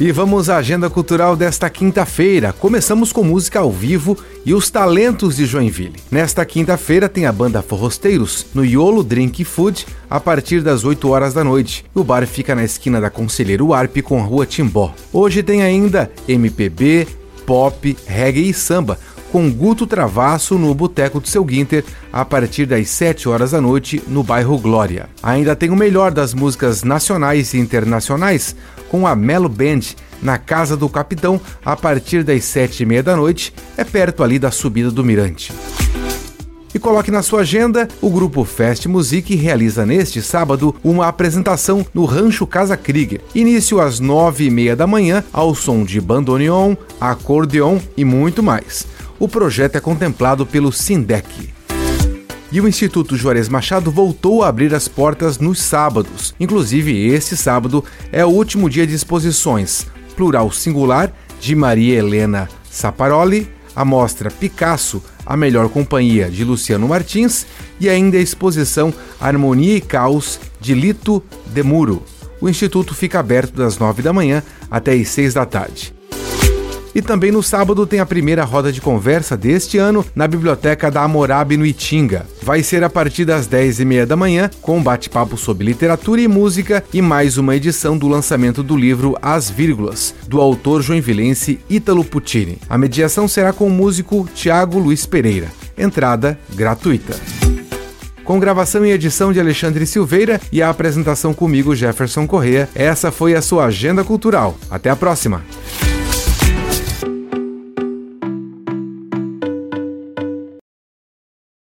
E vamos à agenda cultural desta quinta-feira. Começamos com música ao vivo e os talentos de Joinville. Nesta quinta-feira tem a banda Forrosteiros no Iolo Drink Food a partir das 8 horas da noite. O bar fica na esquina da Conselheiro Arpe com a Rua Timbó. Hoje tem ainda MPB, pop, reggae e samba com Guto Travasso no Boteco do Seu Guinter a partir das 7 horas da noite no bairro Glória. Ainda tem o melhor das músicas nacionais e internacionais com a Melo Band na Casa do Capitão a partir das sete e meia da noite, é perto ali da subida do Mirante. E coloque na sua agenda, o grupo Fest Music realiza neste sábado uma apresentação no Rancho Casa Krieger. Início às nove e meia da manhã, ao som de bandoneon, acordeon e muito mais. O projeto é contemplado pelo Sindec e o Instituto Juarez Machado voltou a abrir as portas nos sábados. Inclusive, este sábado é o último dia de exposições, plural singular, de Maria Helena Saparoli, a mostra Picasso, a melhor companhia, de Luciano Martins, e ainda a exposição Harmonia e Caos, de Lito Demuro. O Instituto fica aberto das 9 da manhã até as 6 da tarde. E também no sábado tem a primeira roda de conversa deste ano na Biblioteca da Hammurabi no Itinga. Vai ser a partir das 10h30 da manhã, com bate-papo sobre literatura e música e mais uma edição do lançamento do livro As Vírgulas, do autor joinvilense Ítalo Puccini. A mediação será com o músico Tiago Luiz Pereira. Entrada gratuita com gravação e edição de Alexandre Silveira e a apresentação comigo, Jefferson Correa. Essa foi a sua agenda cultural. Até a próxima!